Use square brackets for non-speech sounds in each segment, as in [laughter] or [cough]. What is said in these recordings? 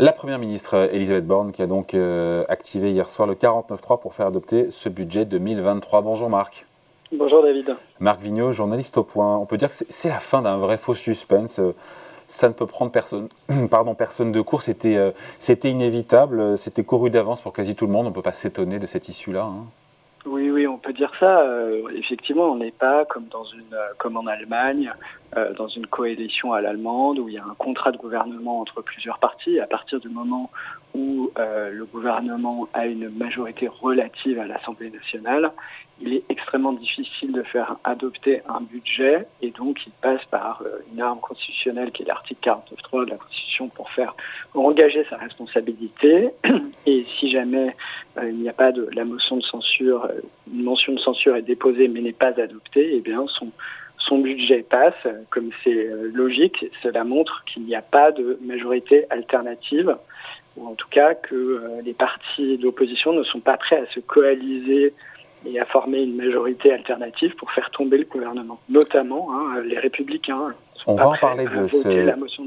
La Première ministre Elisabeth Borne qui a donc euh, activé hier soir le 49.3 pour faire adopter ce budget 2023. Bonjour Marc. Bonjour David. Marc Vigneault, journaliste au point. On peut dire que c'est la fin d'un vrai faux suspense. Ça ne peut prendre personne, [clears throat] pardon, personne de court. C'était euh, inévitable, c'était couru d'avance pour quasi tout le monde. On ne peut pas s'étonner de cette issue-là. Hein. Oui, oui, on peut dire ça. Euh, effectivement, on n'est pas comme dans une, euh, comme en Allemagne, euh, dans une coalition à l'allemande où il y a un contrat de gouvernement entre plusieurs partis. À partir du moment où le gouvernement a une majorité relative à l'Assemblée nationale, il est extrêmement difficile de faire adopter un budget et donc il passe par une arme constitutionnelle qui est l'article 49.3 de la Constitution pour faire engager sa responsabilité. [clears throat] Et si jamais il n'y a pas de la motion de censure une mention de censure est déposée mais n'est pas adoptée, eh bien son, son budget passe. Comme c'est euh, logique, cela montre qu'il n'y a pas de majorité alternative, ou en tout cas que euh, les partis d'opposition ne sont pas prêts à se coaliser et à former une majorité alternative pour faire tomber le gouvernement, notamment hein, les républicains. On va en parler de, cette motion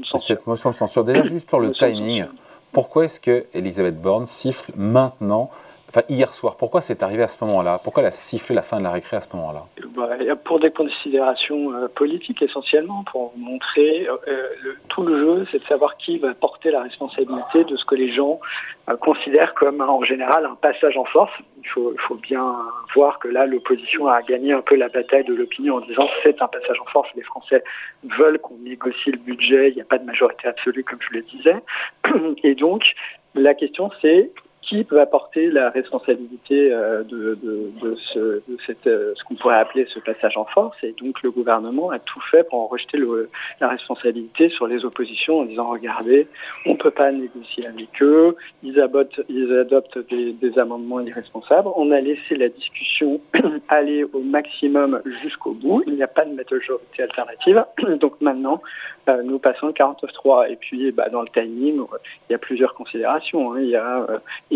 de censure. Déjà, juste sur le timing, pourquoi est-ce que Elisabeth Borne siffle maintenant Enfin, hier soir, pourquoi c'est arrivé à ce moment-là? Pourquoi elle a sifflé la fin de la récré à ce moment-là? Bah, Pour des considérations euh, politiques essentiellement, pour montrer euh, tout le jeu, c'est de savoir qui va porter la responsabilité de ce que les gens euh, considèrent comme en général un passage en force. Il faut bien voir que là, l'opposition a gagné un peu la bataille de l'opinion en disant c'est un passage en force, les Français veulent qu'on négocie le budget, il n'y a pas de majorité absolue comme je le disais. [clears throat] Et donc, la question c'est qui peut apporter la responsabilité euh, de, ce, euh, ce qu'on pourrait appeler ce passage en force Et donc le gouvernement a tout fait pour en rejeter la responsabilité sur les oppositions en disant regardez, on ne peut pas négocier avec eux, ils adoptent, ils adoptent des, des amendements irresponsables. On a laissé la discussion [clears throat] aller au maximum jusqu'au bout. Il n'y a pas de majorité alternative. [clears throat] Donc maintenant, euh, nous passons le 49.3. Et puis bah, dans le timing, il y a plusieurs considérations. Hein. Il y a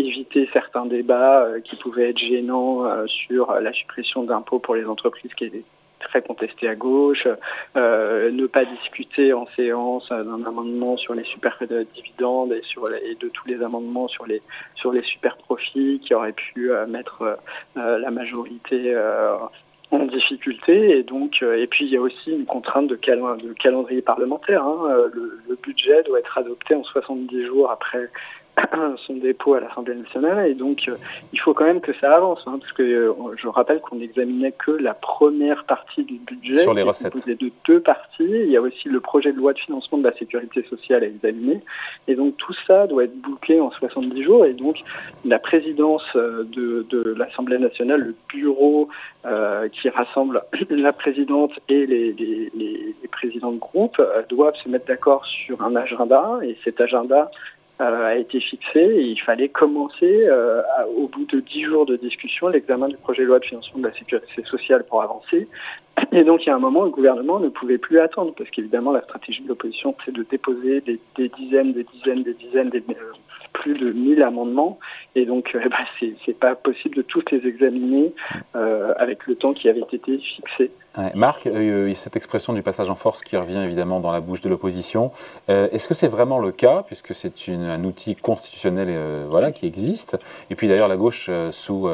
éviter certains débats euh, qui pouvaient être gênants euh, sur la suppression d'impôts pour les entreprises qui est très contesté à gauche, euh, ne pas discuter en séance d'un amendement sur les super dividendes et sur de tous les amendements sur les sur les super profits qui auraient pu mettre la majorité en difficulté et donc et puis il y a aussi une contrainte de, calendrier parlementaire. Hein. Le, budget doit être adopté en 70 jours après [coughs] son dépôt à l'Assemblée nationale et donc euh, il faut quand même que ça avance hein, parce que euh, je rappelle qu'on n'examinait que la première partie du budget sur les recettes. de deux parties. Il y a aussi le projet de loi de financement de la sécurité sociale à examiner. Et donc tout ça doit être bouclé en 70 jours. Et donc la présidence euh, de, de l'Assemblée nationale le bureau euh, qui rassemble [coughs] la présidente et les, les, les, les présidents de groupe doivent se mettre d'accord sur un agenda. Et cet agenda a été fixé il fallait commencer euh, au bout de dix jours de discussion l'examen du projet de loi de financement de la sécurité sociale pour avancer. [laughs] Et donc il y a un moment le gouvernement ne pouvait plus attendre parce qu'évidemment la stratégie de l'opposition c'est de déposer des, dizaines, des dizaines, des dizaines, des, plus de 1000 amendements. Et donc euh, [laughs] bah, c'est pas possible de tous les examiner euh, avec le temps qui avait été fixé. Marc, euh, cette expression du passage en force qui revient évidemment dans la bouche de l'opposition, euh, est-ce que c'est vraiment le cas puisque c'est un outil constitutionnel qui existe? Et puis d'ailleurs la gauche sous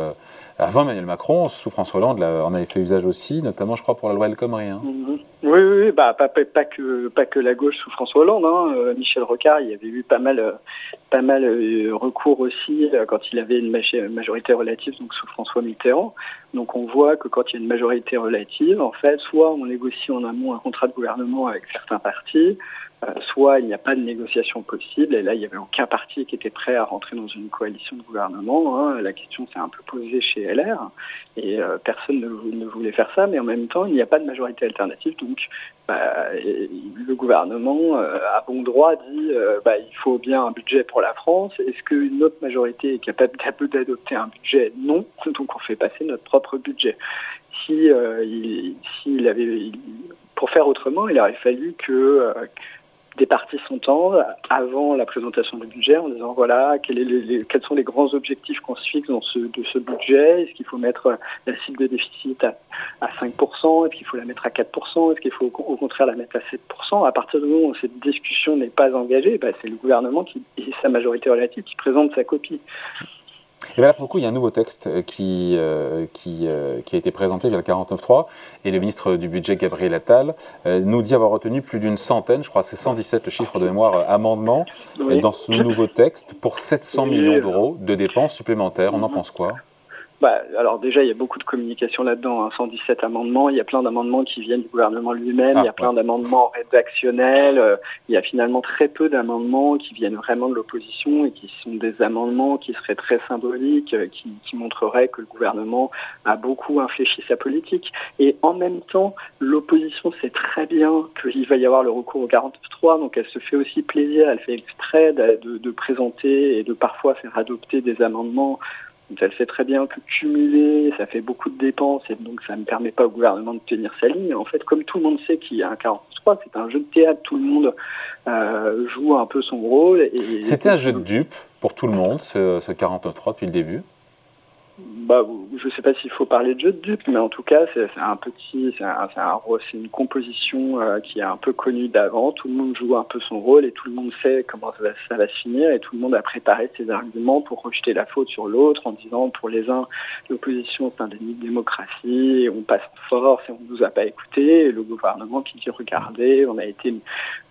avant Emmanuel Macron, sous François Hollande, on avait fait usage aussi, notamment je crois pour la loi El Khomri. Hein. Mm-hmm. Oui, oui, bah pas, que la gauche sous François Hollande. Hein. Euh, Michel Rocard, il y avait eu pas mal euh, pas mal euh, recours aussi quand il avait une majorité relative donc sous François Mitterrand. Donc on voit que quand il y a une majorité relative, en fait, soit on négocie en amont un contrat de gouvernement avec certains partis, soit il n'y a pas de négociation possible, et là il n'y avait aucun parti qui était prêt à rentrer dans une coalition de gouvernement. Hein. La question s'est un peu posée chez LR, et euh, personne ne, voulait faire ça, mais en même temps il n'y a pas de majorité alternative, donc bah, le gouvernement euh, a bon droit dit bah, il faut bien un budget pour la France. Est-ce qu'une autre majorité est capable d'adopter un budget? Non, [laughs] donc on fait passer notre propre budget. Si il, avait pour faire autrement, il aurait fallu que des partis s'entendent avant la présentation du budget en disant voilà quels, les, quels sont les grands objectifs qu'on se fixe dans ce, de ce budget, est-ce qu'il faut mettre la cible de déficit à, à 5%, est-ce qu'il faut la mettre à 4%, est-ce qu'il faut au contraire la mettre à 7%. À partir du moment où cette discussion n'est pas engagée, bah, c'est le gouvernement qui, et sa majorité relative qui présente sa copie. Et bien là, pour le coup, il y a un nouveau texte euh, qui, euh, qui, euh, qui, a été présenté via le 49.3 et le ministre du Budget, Gabriel Attal, nous dit avoir retenu plus d'une centaine, je crois c'est 117 le chiffre de mémoire, amendements dans ce nouveau texte pour 700 millions d'euros de dépenses supplémentaires. On en pense quoi? Bah, alors déjà, il y a beaucoup de communication là-dedans. Hein. 117 amendements, il y a plein d'amendements qui viennent du gouvernement lui-même, il y a ah, plein d'amendements rédactionnels, euh, il y a finalement très peu d'amendements qui viennent vraiment de l'opposition et qui sont des amendements qui seraient très symboliques, euh, qui, qui, montreraient que le gouvernement a beaucoup infléchi sa politique. Et en même temps, l'opposition sait très bien qu'il va y avoir le recours au 49.3, donc elle se fait aussi plaisir, elle fait exprès de, de, de présenter et de parfois faire adopter des amendements elle sait très bien que cumuler, ça fait beaucoup de dépenses et donc ça ne permet pas au gouvernement de tenir sa ligne. En fait, comme tout le monde sait qu'il y a un 43, c'est un jeu de théâtre, tout le monde euh, joue un peu son rôle. C'était un jeu de dupe pour tout le monde, ce, ce 49.3 depuis le début? Bah, je sais pas s'il faut parler de jeu de dupe, mais en tout cas, c'est un petit, c'est un, c'est une composition euh, qui est un peu connue d'avant. Tout le monde joue un peu son rôle et tout le monde sait comment ça va, ça va se finir et tout le monde a préparé ses arguments pour rejeter la faute sur l'autre en disant pour les uns, l'opposition c'est un déni de démocratie, et on passe en force et on nous a pas écouté. Et le gouvernement qui dit regardez, on a été,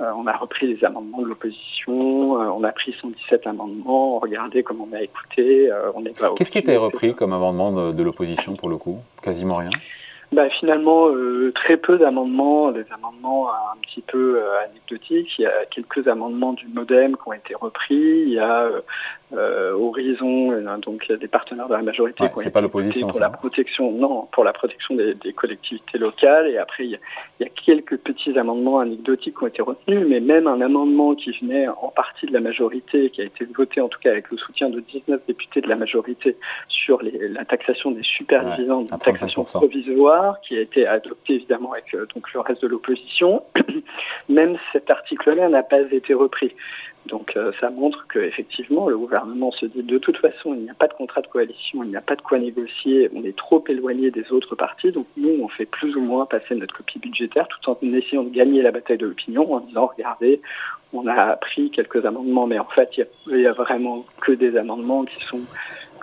euh, on a repris les amendements de l'opposition, euh, on a pris 117 amendements, regardez comment on a écouté, on est pas. Qu'est-ce qui était repris? Comme amendement de, l'opposition pour le coup. Quasiment rien bah, Finalement, euh, très peu d'amendements, des amendements un petit peu euh, anecdotiques. Il y a quelques amendements du modem qui ont été repris. Il y a euh, euh, Horizon, euh, donc il y a des partenaires de la majorité qui ont pas l'opposition pour la protection, non, pour la protection des, collectivités locales. Et après, il y, a, quelques petits amendements anecdotiques qui ont été retenus, mais même un amendement qui venait en partie de la majorité, qui a été voté en tout cas avec le soutien de 19 députés de la majorité sur la taxation des supervisants, ouais, taxation provisoire, qui a été adopté évidemment avec euh, donc le reste de l'opposition. [clears throat] même cet article-là n'a pas été repris. Donc euh, ça montre qu'effectivement, le gouvernement se dit de toute façon, il n'y a pas de contrat de coalition, il n'y a pas de quoi négocier, on est trop éloigné des autres partis, donc nous, on fait plus ou moins passer notre copie budgétaire tout en essayant de gagner la bataille de l'opinion en disant, regardez, on a pris quelques amendements, mais en fait, il n'y a, vraiment que des amendements qui sont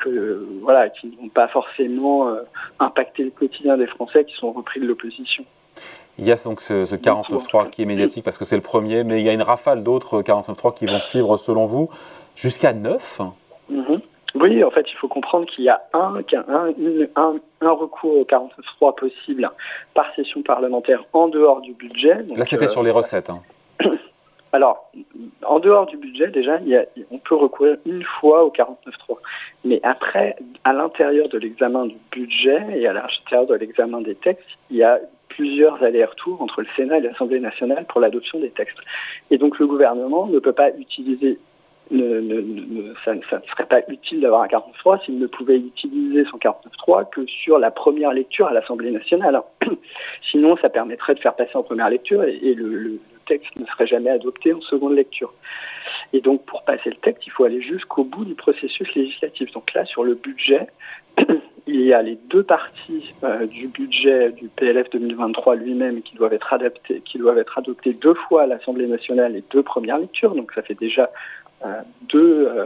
que voilà, qui n'ont pas forcément euh, impacté le quotidien des Français, qui sont repris de l'opposition. Il y a donc ce, ce 49.3 qui est médiatique parce que c'est le premier, mais il y a une rafale d'autres 49.3 qui vont suivre selon vous jusqu'à 9 mhm. Oui, en fait, il faut comprendre qu'il y a un, un, un, recours au 49.3 possible par session parlementaire en dehors du budget. Là, c'était sur les recettes. Hein. Alors, en dehors du budget, déjà, on peut recourir une fois au 49.3. Mais après, à l'intérieur de l'examen du budget et à l'intérieur de l'examen des textes, il y a plusieurs allers-retours entre le Sénat et l'Assemblée nationale pour l'adoption des textes. Et donc le gouvernement ne peut pas utiliser ça, ne serait pas utile d'avoir un 49.3 s'il ne pouvait utiliser son 49.3 que sur la première lecture à l'Assemblée nationale. [clears throat] Sinon, ça permettrait de faire passer en première lecture et, le, texte ne serait jamais adopté en seconde lecture. Et donc, pour passer le texte, il faut aller jusqu'au bout du processus législatif. Donc là, sur le budget, [clears throat] il y a les deux parties euh, du budget du PLF 2023 lui-même qui doivent être adaptés, qui doivent être adoptés deux fois à l'Assemblée nationale et deux premières lectures. Donc ça fait déjà euh, deux, euh,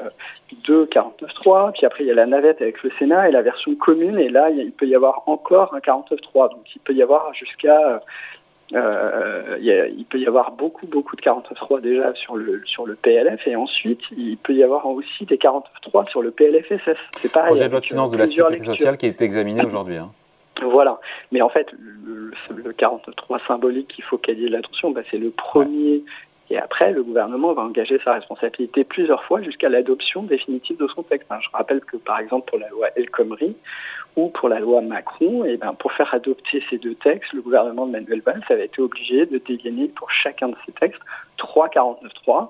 deux 49.3. Puis après il y a la navette avec le Sénat et la version commune. Et là il peut y avoir encore un 49.3. Donc il peut y avoir jusqu'à euh, il, peut y avoir beaucoup, beaucoup de 49.3 déjà sur le, sur le PLF et ensuite il peut y avoir aussi des 49.3 sur le PLFSS. C'est pareil. Projet de loi de finances de la sécurité sociale qui est examiné [laughs] aujourd'hui. Hein. Voilà. Mais en fait, le, le 43 symbolique qu'il faut qu'il y ait l'attention, bah, c'est le premier et après, le gouvernement va engager sa responsabilité plusieurs fois jusqu'à l'adoption définitive de son texte. Je rappelle que, par exemple, pour la loi El Khomri ou pour la loi Macron, eh ben, pour faire adopter ces deux textes, le gouvernement de Manuel Valls avait été obligé de dégainer pour chacun de ces textes 3,49,3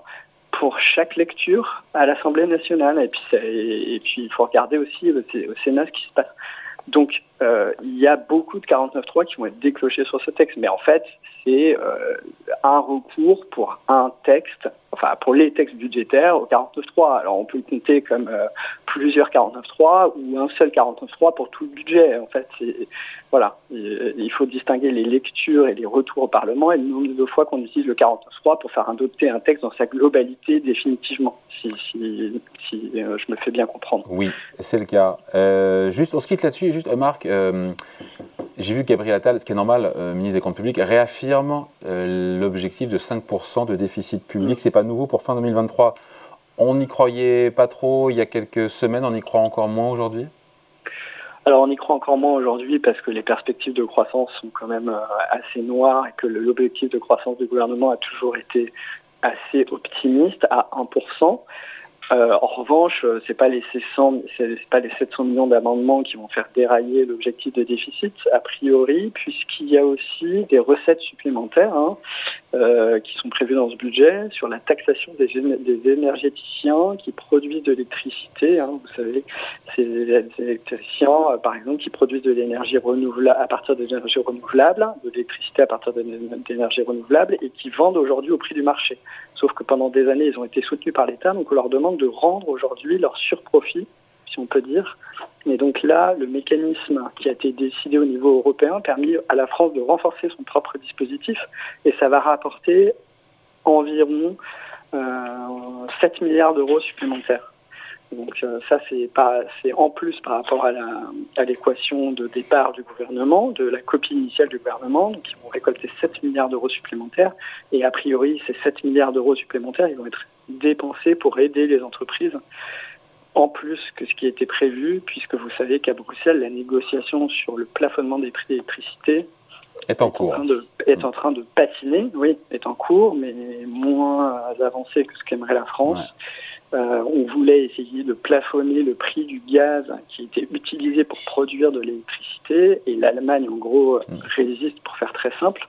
pour chaque lecture à l'Assemblée nationale. Et puis, il faut regarder aussi au Sénat ce qui se passe. Donc, euh, il y a beaucoup de 49.3 qui vont être déclenchés sur ce texte. Mais en fait, c'est euh, un recours pour un texte, enfin pour les textes budgétaires au 49.3. Alors, on peut compter comme euh, plusieurs 49.3 ou un seul 49.3 pour tout le budget. En fait, voilà, il faut distinguer les lectures et les retours au Parlement et le nombre de fois qu'on utilise le 49.3 pour faire adopter un texte dans sa globalité définitivement, si, si je me fais bien comprendre. Oui, c'est le cas. juste, on se quitte là-dessus. Juste, Marc, euh, j'ai vu Gabriel Attal, ce qui est normal, euh, ministre des Comptes publics, réaffirme euh, l'objectif de 5% de déficit public. C'est pas nouveau pour fin 2023. On n'y croyait pas trop il y a quelques semaines, on y croit encore moins aujourd'hui? Alors on y croit encore moins aujourd'hui parce que les perspectives de croissance sont quand même assez noires et que l'objectif de croissance du gouvernement a toujours été assez optimiste à 1%. Euh, en revanche, euh, c'est pas les 600, c'est pas les 700 millions d'amendements qui vont faire dérailler l'objectif de déficit a priori, puisqu'il y a aussi des recettes supplémentaires hein, euh, qui sont prévues dans ce budget sur la taxation des, énergéticiens qui produisent de l'électricité. Hein, vous savez, les électriciens, par exemple, qui produisent de l'énergie renouvelable à partir d'énergie renouvelables, de l'électricité à partir d'énergie renouvelable, et qui vendent aujourd'hui au prix du marché. Sauf que pendant des années, ils ont été soutenus par l'État, donc on leur demande de rendre aujourd'hui leur surprofit, si on peut dire. Et donc là, le mécanisme qui a été décidé au niveau européen a permis à la France de renforcer son propre dispositif et ça va rapporter environ euh, 7 milliards d'euros supplémentaires. Donc euh, ça, c'est en plus par rapport à, la, à l'équation de départ du gouvernement, de la copie initiale du gouvernement. Donc ils vont récolter 7 milliards d'euros supplémentaires. Et a priori, ces 7 milliards d'euros supplémentaires, ils vont être dépensés pour aider les entreprises en plus que ce qui était prévu, puisque vous savez qu'à Bruxelles, la négociation sur le plafonnement des prix d'électricité est en cours. est en train de patiner, oui, est en cours, mais moins avancé que ce qu'aimerait la France. Euh, on voulait essayer de plafonner le prix du gaz qui était utilisé pour produire de l'électricité et l'Allemagne en gros mm. résiste pour faire très simple.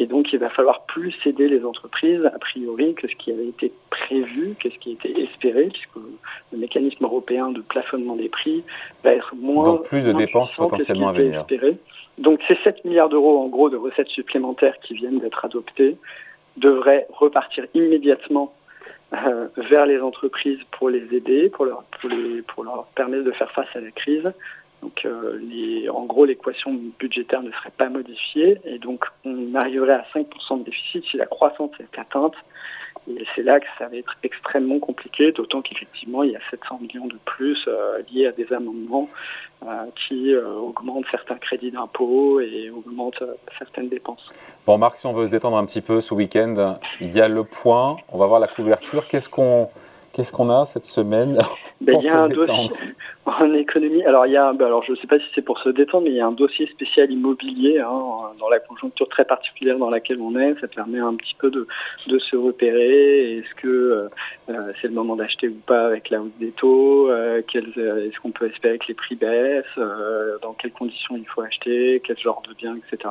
Et donc il va falloir plus aider les entreprises a priori que ce qui avait été prévu, que ce qui était espéré, puisque le mécanisme européen de plafonnement des prix va être moins. Donc plus de dépenses potentiellement à venir. Espéré. Donc ces 7 milliards d'euros en gros de recettes supplémentaires qui viennent d'être adoptées devraient repartir immédiatement euh, vers les entreprises pour les aider, pour leur, pour, les, pour leur permettre de faire face à la crise. Donc, euh, en gros, l'équation budgétaire ne serait pas modifiée et donc on arriverait à 5% de déficit si la croissance est atteinte. Et c'est là que ça va être extrêmement compliqué, d'autant qu'effectivement, il y a 700 millions de plus euh, liés à des amendements euh, qui augmentent certains crédits d'impôt et augmentent certaines dépenses. Bon, Marc, si on veut se détendre un petit peu ce week-end, il y a le point, on va voir la couverture. Qu'est-ce qu'on Qu'est-ce qu'on a cette semaine ben, [laughs] Il y a un dossier [laughs] en économie. Alors, il y a, ben, alors je ne sais pas si c'est pour se détendre, mais il y a un dossier spécial immobilier hein, dans la conjoncture très particulière dans laquelle on est. Ça permet un petit peu de, de se repérer. Est-ce que euh, euh, c'est le moment d'acheter ou pas avec la hausse des taux euh, Est-ce qu'on peut espérer que les prix baissent Dans quelles conditions il faut acheter Quel genre de biens, etc.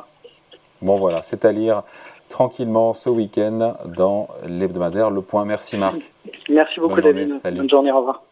Bon voilà, c'est à lire tranquillement ce week-end dans l'hebdomadaire Le Point. Merci Marc. Merci beaucoup David. Bonne journée, au revoir.